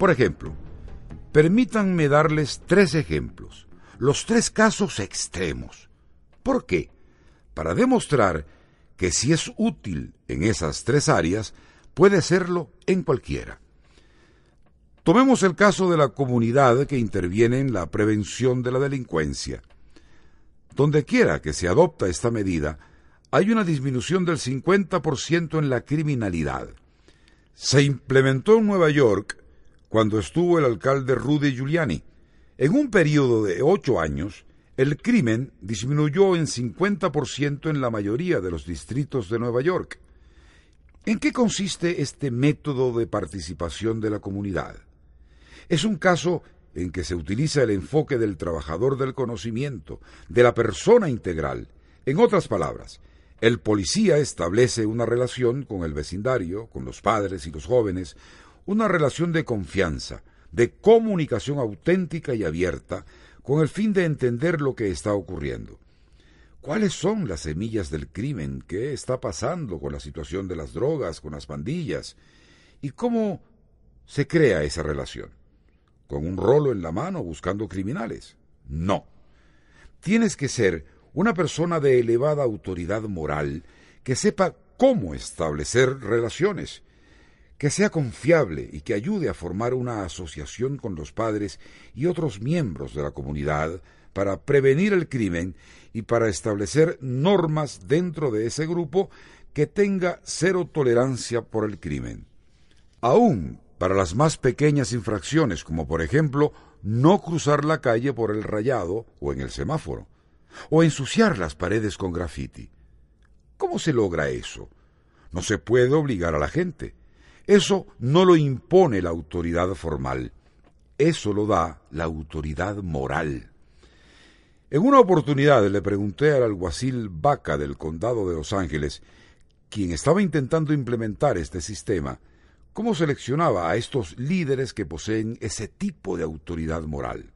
Por ejemplo, permítanme darles tres ejemplos, los tres casos extremos. ¿Por qué? Para demostrar que si es útil en esas tres áreas, puede serlo en cualquiera. Tomemos el caso de la comunidad que interviene en la prevención de la delincuencia. Donde quiera que se adopta esta medida, hay una disminución del 50% en la criminalidad. Se implementó en Nueva York cuando estuvo el alcalde Rudy Giuliani. En un periodo de ocho años, el crimen disminuyó en 50% en la mayoría de los distritos de Nueva York. ¿En qué consiste este método de participación de la comunidad? Es un caso en que se utiliza el enfoque del trabajador del conocimiento, de la persona integral. En otras palabras, el policía establece una relación con el vecindario, con los padres y los jóvenes, una relación de confianza, de comunicación auténtica y abierta, con el fin de entender lo que está ocurriendo. ¿Cuáles son las semillas del crimen? ¿Qué está pasando con la situación de las drogas, con las pandillas? ¿Y cómo se crea esa relación? con un rolo en la mano buscando criminales. No. Tienes que ser una persona de elevada autoridad moral que sepa cómo establecer relaciones, que sea confiable y que ayude a formar una asociación con los padres y otros miembros de la comunidad para prevenir el crimen y para establecer normas dentro de ese grupo que tenga cero tolerancia por el crimen. Aún para las más pequeñas infracciones, como por ejemplo no cruzar la calle por el rayado o en el semáforo, o ensuciar las paredes con grafiti. ¿Cómo se logra eso? No se puede obligar a la gente. Eso no lo impone la autoridad formal. Eso lo da la autoridad moral. En una oportunidad le pregunté al alguacil Vaca del condado de Los Ángeles, quien estaba intentando implementar este sistema, ¿Cómo seleccionaba a estos líderes que poseen ese tipo de autoridad moral?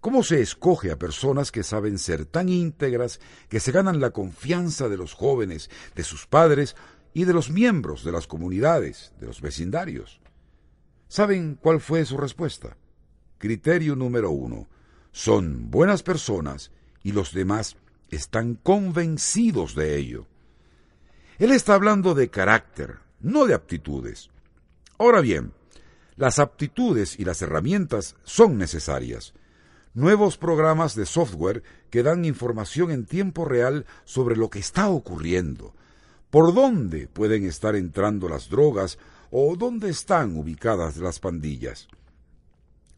¿Cómo se escoge a personas que saben ser tan íntegras que se ganan la confianza de los jóvenes, de sus padres y de los miembros de las comunidades, de los vecindarios? ¿Saben cuál fue su respuesta? Criterio número uno. Son buenas personas y los demás están convencidos de ello. Él está hablando de carácter, no de aptitudes. Ahora bien, las aptitudes y las herramientas son necesarias. Nuevos programas de software que dan información en tiempo real sobre lo que está ocurriendo, por dónde pueden estar entrando las drogas o dónde están ubicadas las pandillas.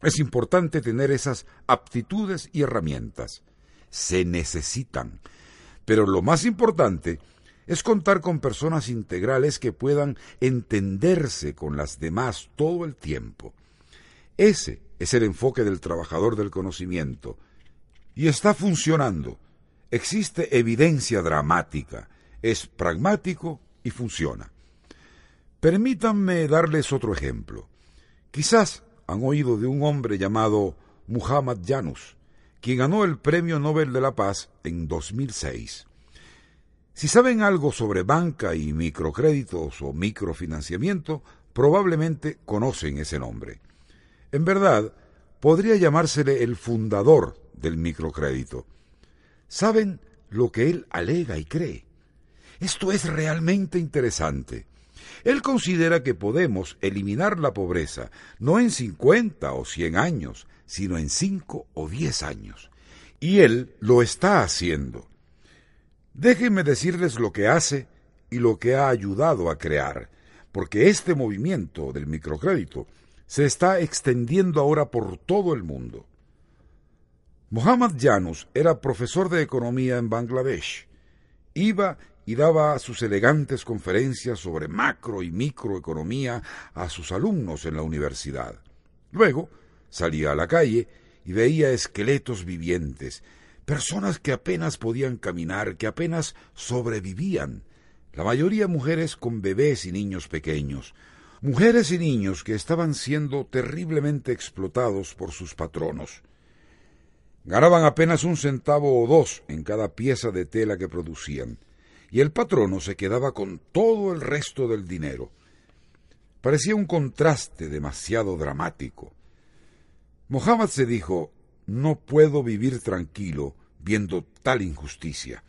Es importante tener esas aptitudes y herramientas. Se necesitan. Pero lo más importante es contar con personas integrales que puedan entenderse con las demás todo el tiempo. Ese es el enfoque del trabajador del conocimiento. Y está funcionando. Existe evidencia dramática. Es pragmático y funciona. Permítanme darles otro ejemplo. Quizás han oído de un hombre llamado Muhammad Yunus, quien ganó el Premio Nobel de la Paz en 2006. Si saben algo sobre banca y microcréditos o microfinanciamiento, probablemente conocen ese nombre. En verdad, podría llamársele el fundador del microcrédito. ¿Saben lo que él alega y cree? Esto es realmente interesante. Él considera que podemos eliminar la pobreza no en 50 o 100 años, sino en 5 o 10 años. Y él lo está haciendo. Déjenme decirles lo que hace y lo que ha ayudado a crear, porque este movimiento del microcrédito se está extendiendo ahora por todo el mundo. Mohammad Janus era profesor de economía en Bangladesh. Iba y daba sus elegantes conferencias sobre macro y microeconomía a sus alumnos en la universidad. Luego salía a la calle y veía esqueletos vivientes, personas que apenas podían caminar, que apenas sobrevivían, la mayoría mujeres con bebés y niños pequeños, mujeres y niños que estaban siendo terriblemente explotados por sus patronos. Ganaban apenas un centavo o dos en cada pieza de tela que producían, y el patrono se quedaba con todo el resto del dinero. Parecía un contraste demasiado dramático. Mohammed se dijo, no puedo vivir tranquilo viendo tal injusticia.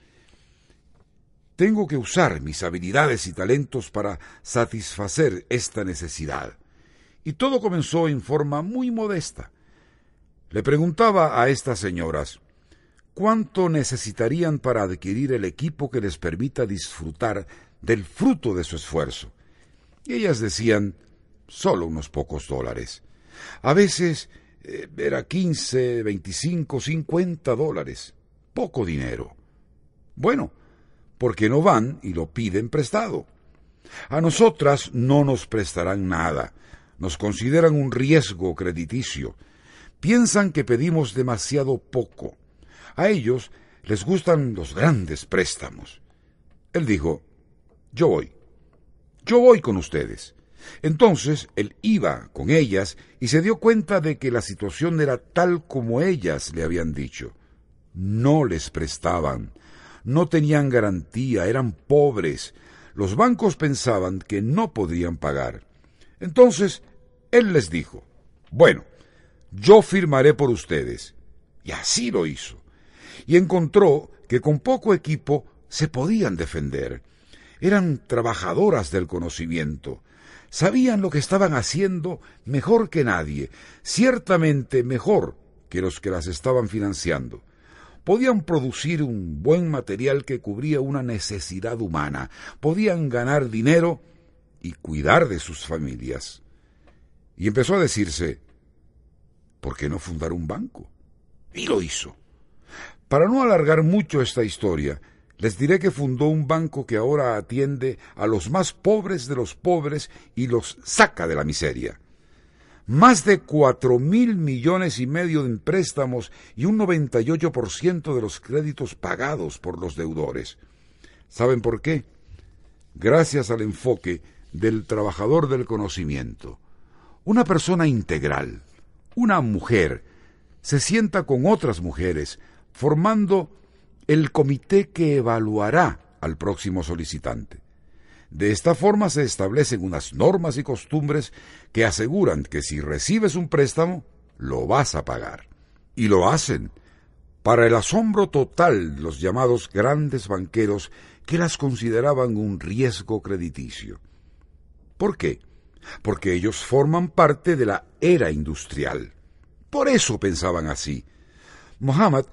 Tengo que usar mis habilidades y talentos para satisfacer esta necesidad. Y todo comenzó en forma muy modesta. Le preguntaba a estas señoras, ¿cuánto necesitarían para adquirir el equipo que les permita disfrutar del fruto de su esfuerzo? Y ellas decían, solo unos pocos dólares. A veces eh, era quince, veinticinco, cincuenta dólares. Poco dinero. Bueno, ¿por qué no van y lo piden prestado? A nosotras no nos prestarán nada. Nos consideran un riesgo crediticio. Piensan que pedimos demasiado poco. A ellos les gustan los grandes préstamos. Él dijo, yo voy. Yo voy con ustedes. Entonces él iba con ellas y se dio cuenta de que la situación era tal como ellas le habían dicho. No les prestaban, no tenían garantía, eran pobres. Los bancos pensaban que no podrían pagar. Entonces él les dijo, bueno, yo firmaré por ustedes. Y así lo hizo. Y encontró que con poco equipo se podían defender. Eran trabajadoras del conocimiento sabían lo que estaban haciendo mejor que nadie, ciertamente mejor que los que las estaban financiando. Podían producir un buen material que cubría una necesidad humana, podían ganar dinero y cuidar de sus familias. Y empezó a decirse, ¿por qué no fundar un banco? Y lo hizo. Para no alargar mucho esta historia, les diré que fundó un banco que ahora atiende a los más pobres de los pobres y los saca de la miseria. Más de cuatro mil millones y medio en préstamos y un 98% de los créditos pagados por los deudores. ¿Saben por qué? Gracias al enfoque del trabajador del conocimiento. Una persona integral, una mujer, se sienta con otras mujeres, formando el comité que evaluará al próximo solicitante. De esta forma se establecen unas normas y costumbres que aseguran que si recibes un préstamo, lo vas a pagar. Y lo hacen, para el asombro total de los llamados grandes banqueros que las consideraban un riesgo crediticio. ¿Por qué? Porque ellos forman parte de la era industrial. Por eso pensaban así. Mohammed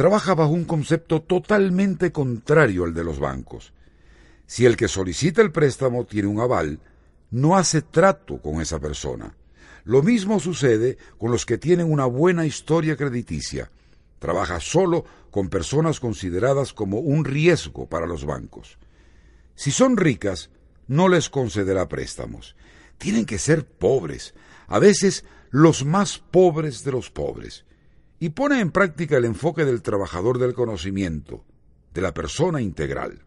trabaja bajo un concepto totalmente contrario al de los bancos. Si el que solicita el préstamo tiene un aval, no hace trato con esa persona. Lo mismo sucede con los que tienen una buena historia crediticia. Trabaja solo con personas consideradas como un riesgo para los bancos. Si son ricas, no les concederá préstamos. Tienen que ser pobres, a veces los más pobres de los pobres y pone en práctica el enfoque del trabajador del conocimiento, de la persona integral.